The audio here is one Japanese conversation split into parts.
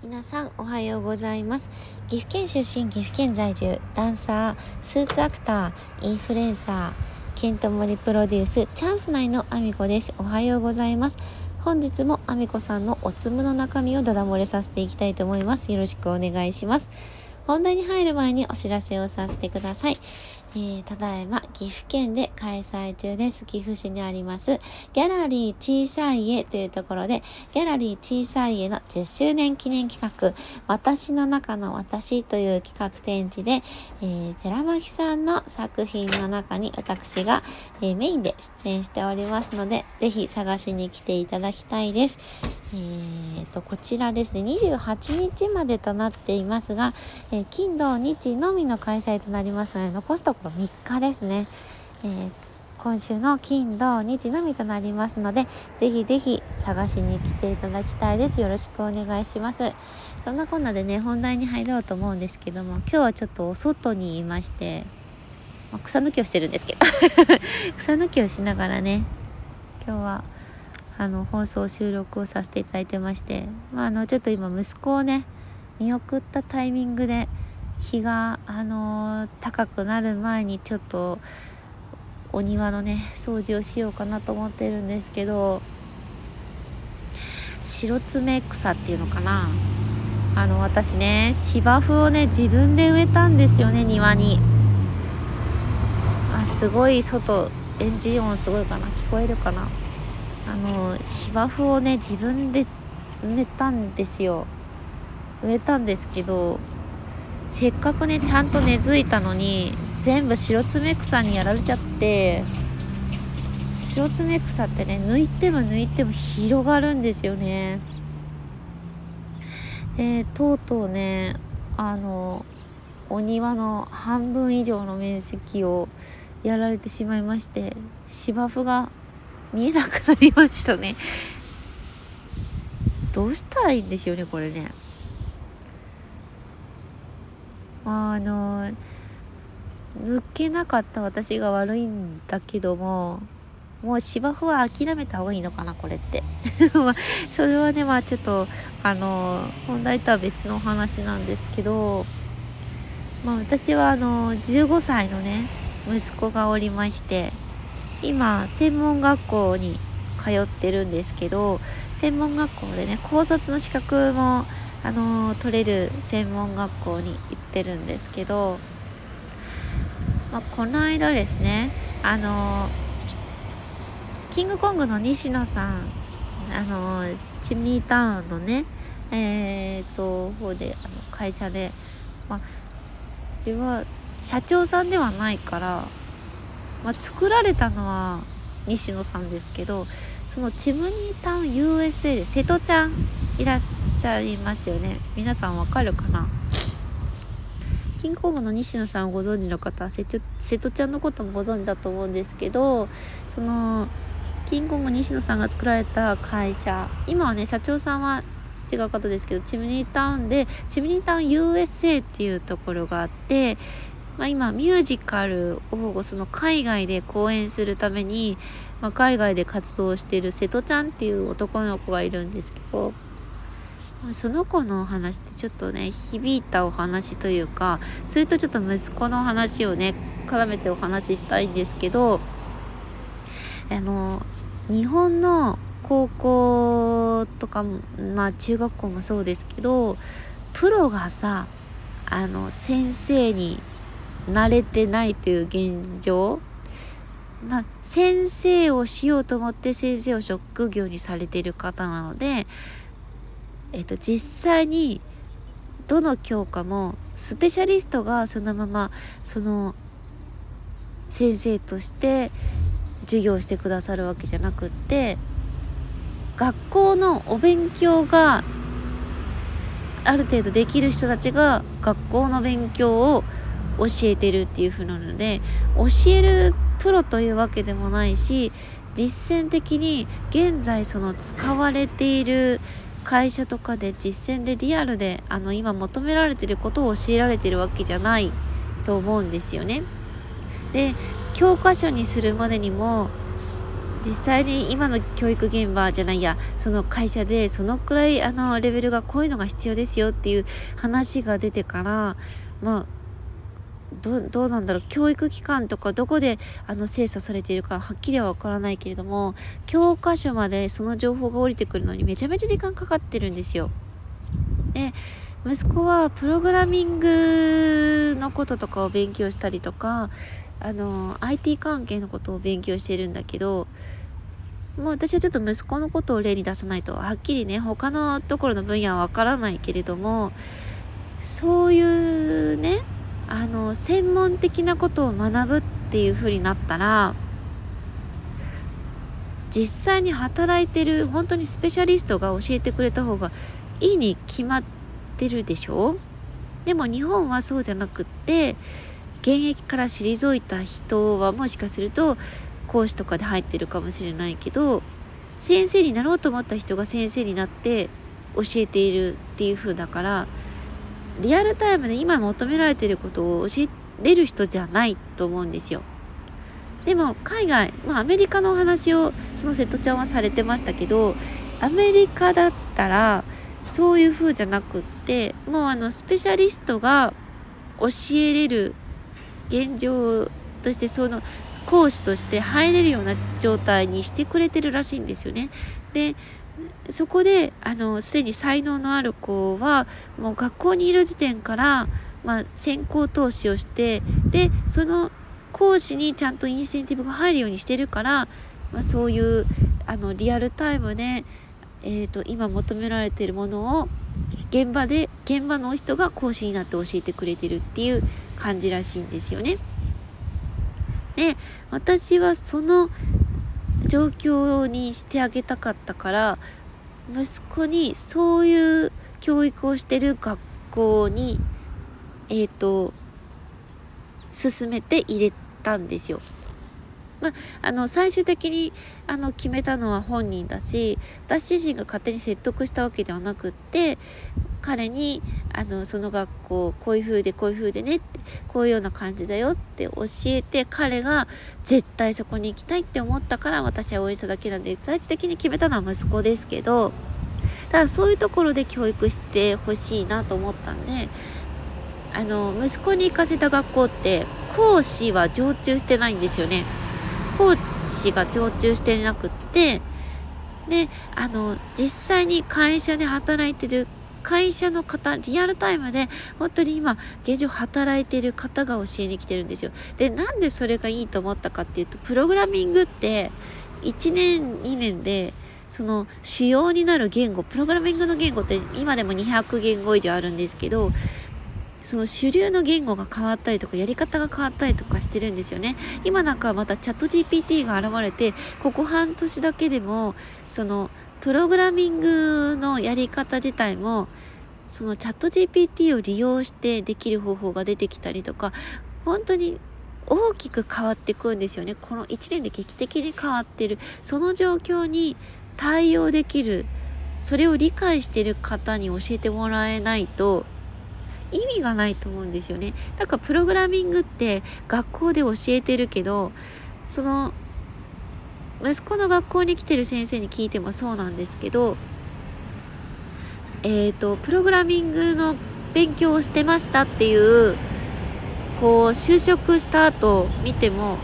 皆さんおはようございます。岐阜県出身岐阜県在住ダンサースーツアクターインフルエンサーケントモリプロデュースチャンス内のあみこです。おはようございます。本日もあみこさんのおつむの中身をダダ漏れさせていきたいと思います。よろしくお願いします。本題に入る前にお知らせをさせてください。えー、ただいま岐阜県で開催中です。岐阜市にありますギャラリー小さい家というところでギャラリー小さい家の10周年記念企画私の中の私という企画展示で、えー、寺巻さんの作品の中に私が、えー、メインで出演しておりますのでぜひ探しに来ていただきたいです。えーと、こちらですね28日までとなっていますが、えー、金土日のみの開催となりますので残すところ3日ですね、えー、今週の金土日のみとなりますのでぜひぜひ探しに来ていただきたいです。よろしくお願いします。そんなこんなでね本題に入ろうと思うんですけども今日はちょっとお外にいましてま草抜きをしてるんですけど。草抜きをしながらね今日はあの放送収録をさせていただいてまして、まあ、あのちょっと今息子をね見送ったタイミングで日が、あの高くなる前にちょっとお庭のね掃除をしようかなと思ってるんですけど白爪草っていうのかな。あの私ね芝生をね自分で植えたんですよね庭に。あすごい外エンジン音すごいかな。聞こえるかな。あの芝生をね自分で植えたんですよ。植えたんですけどせっかくねちゃんと根付いたのに全部白爪草にやられちゃって白爪草ってね抜いても抜いても広がるんですよね。でとうとうねあのお庭の半分以上の面積をやられてしまいまして芝生が見えなくなりましたね。どうしたらいいんでしょうねこれね。あの抜けなかった私が悪いんだけどももう芝生は諦めた方がいいのかなこれって。それはねまあちょっとあの本題とは別の話なんですけどまあ私はあの15歳のね息子がおりまして今専門学校に通ってるんですけど専門学校でね高卒の資格もあの取れる専門学校に行ってるんですけど、まあ、この間ですねあのキングコングの西野さんあのチミータウンのねえー、っと方であの会社でまあれは社長さんではないからまあ、作られたのは西野さんですけどそのチムニータウン USA で瀬戸ちゃんいらっしゃいますよね。皆さんわかるかな？キングコングの西野さんをご存知の方瀬戸ちゃんのこともご存知だと思うんですけどそのキングコング西野さんが作られた会社今はね社長さんは違う方ですけどチムニータウンでチムニータウン USA っていうところがあってまあ、今ミュージカルをその海外で公演するために、まあ、海外で活動している瀬戸ちゃんっていう男の子がいるんですけど、まあ、その子のお話ってちょっとね響いたお話というかそれとちょっと息子の話をね絡めてお話ししたいんですけどあの日本の高校とかまあ中学校もそうですけどプロがさあの先生に慣れてないという現状？まあ、先生をしようと思って先生を職業にされている方なので、えっと、実際にどの教科もスペシャリストがそのままその先生として授業してくださるわけじゃなくって学校のお勉強がある程度できる人たちが学校の勉強を教えてるっていう風なので教えるプロというわけでもないし実践的に現在その使われている会社とかで実践でリアルであの今求められてることを教えられてるわけじゃないと思うんですよね。で教科書にするまでにも実際に今の教育現場じゃないやその会社でそのくらいあのレベルがこういうのが必要ですよっていう話が出てからまあどどうなんだろう教育機関とかどこであの精査されているかはっきりはわからないけれども教科書までその情報が降りてくるのにめちゃめちゃ時間かかってるんですよ。で息子はプログラミングのこととかを勉強したりとかあの IT 関係のことを勉強してるんだけどもう私はちょっと息子のことを例に出さないとはっきりね他のところの分野はわからないけれどもそういうねあの専門的なことを学ぶっていう風になったら実際に働いてる本当にスペシャリストが教えてくれた方がいいに決まってるでしょ？でも日本はそうじゃなくって現役から退いた人はもしかすると講師とかで入ってるかもしれないけど先生になろうと思った人が先生になって教えているっていう風だからリアルタイムで今求められてることを教えれる人じゃないと思うんですよ。でも海外、まあ、アメリカのお話をその瀬戸ちゃんはされてましたけどアメリカだったらそういう風じゃなくってもうあのスペシャリストが教えれる現状としてその講師として入れるような状態にしてくれてるらしいんですよね。でそこであのすでに才能のある子はもう学校にいる時点から、まあ、先行投資をしてでその講師にちゃんとインセンティブが入るようにしてるから、まあ、そういうあのリアルタイムで、えーと、今求められているものを現場で現場の人が講師になって教えてくれてるっていう感じらしいんですよね。で私はその状況にしてあげたかったから息子にそういう教育をしてる学校にえっ、ー、と進めて入れたんですよ。まあ、あの最終的にあの決めたのは本人だし私自身が勝手に説得したわけではなくって彼にあのその学校こういう風でこういう風でねってこういうような感じだよって教えて彼が絶対そこに行きたいって思ったから私は応援しただけなんで最終的に決めたのは息子ですけどただそういうところで教育してほしいなと思ったんであの息子に行かせた学校って講師は常駐してないんですよね。講師が常駐してなくってであの実際に会社で働いてる会社の方リアルタイムで本当に今現状働いてる方が教えに来てるんですよ。でなんでそれがいいと思ったかっていうとプログラミングって1年2年でその主要になる言語プログラミングの言語って今でも200言語以上あるんですけどその主流の言語が変わったりとかやり方が変わったりとかしてるんですよね。今なんかまたチャット GPT が現れてここ半年だけでもそのプログラミングのやり方自体もそのチャット GPT を利用してできる方法が出てきたりとか本当に大きく変わっていくんですよね。この1年で劇的に変わってるその状況に対応できるそれを理解してる方に教えてもらえないと意味がないと思うんですよね。だからプログラミングって学校で教えてるけどその息子の学校に来てる先生に聞いてもそうなんですけどえっ、ー、とプログラミングの勉強をしてましたっていうこう就職した後見ても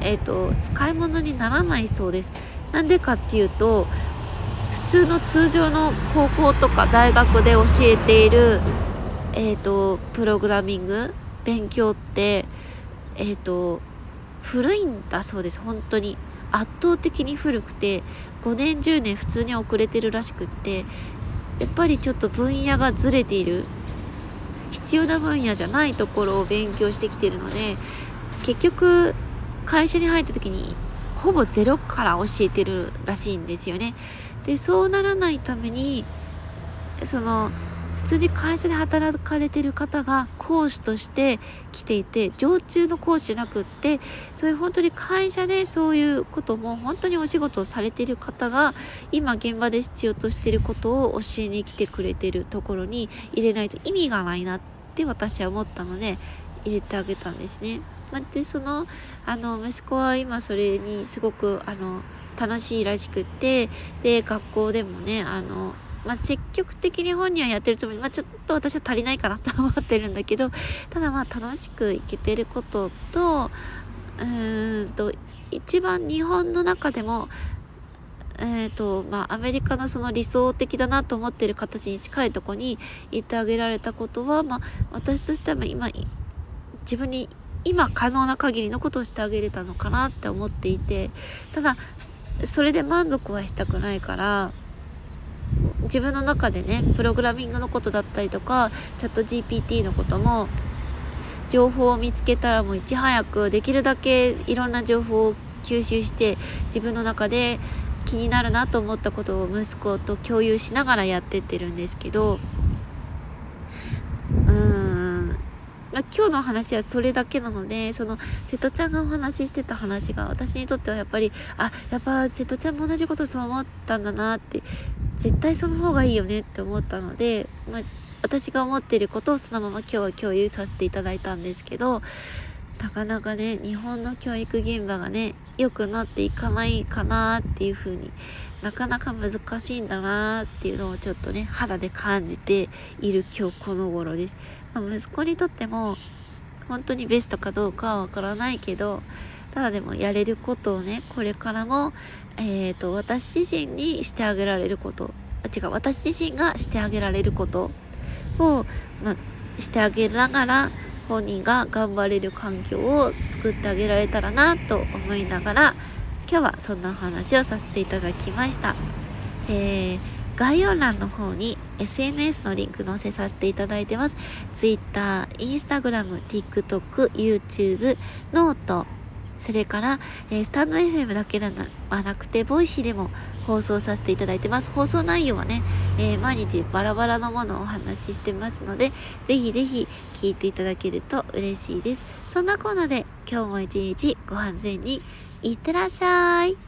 えっ、ー、と使い物にならないそうです。なんでかっていうと普通の通常の高校とか大学で教えているえっ、ー、とプログラミング勉強ってえっ、と古いんだそうです。本当に。圧倒的に古くて5年10年普通に遅れてるらしくってやっぱりちょっと分野がずれている必要な分野じゃないところを勉強してきてるので結局会社に入った時にほぼゼロから教えてるらしいんですよね。でそうならないためにその普通に会社で働かれてる方が講師として来ていて常駐の講師じゃなくってそういう本当に会社でそういうことも本当にお仕事をされてる方が今現場で必要としてることを教えに来てくれてるところに入れないと意味がないなって私は思ったので入れてあげたんですね。ま、でそのあの息子は今それにすごくあの楽しいらしくってで学校でもねあのまあ、積極的に本人はやってるつもり、まあ、ちょっと私は足りないかなと思ってるんだけどただまあ楽しくいけてることとうんと一番日本の中でもえーとまあ、アメリカのその理想的だなと思ってる形に近いとこに行ってあげられたことは、まあ、私としては今自分に今可能な限りのことをしてあげれたのかなって思っていてただそれで満足はしたくないから自分の中でねプログラミングのことだったりとかチャット GPT のことも情報を見つけたらもういち早くできるだけいろんな情報を吸収して自分の中で気になるなと思ったことを息子と共有しながらやってってるんですけどうーん、まあ、今日の話はそれだけなのでその瀬戸ちゃんがお話ししてた話が私にとってはやっぱりあやっぱ瀬戸ちゃんも同じことそう思ったんだなって絶対その方がいいよねって思ったので、まあ、私が思ってることをそのまま今日は共有させていただいたんですけどなかなかね日本の教育現場がね良くなっていかないかなっていう風になかなか難しいんだなっていうのをちょっとね肌で感じている今日この頃です、まあ、息子にとっても本当にベストかどうかはわからないけどただでもやれることをねこれからも、えーと、私自身にしてあげられることあ違う私自身がしてあげられることを、まあ、してあげながら本人が頑張れる環境を作ってあげられたらなと思いながら今日はそんな話をさせていただきました。えー、概要欄の方に SNS のリンク載せさせていただいてます。Twitter、Instagram、TikTok、YouTube、 note、それから、えー、 stand.fm だけではなくて、 Voicy でも放送させていただいてます。放送内容はね、えー、毎日バラバラのものをお話ししてますので、ぜひぜひ聞いていただけると嬉しいです。そんなコーナーで今日も一日ご安全にいってらっしゃい。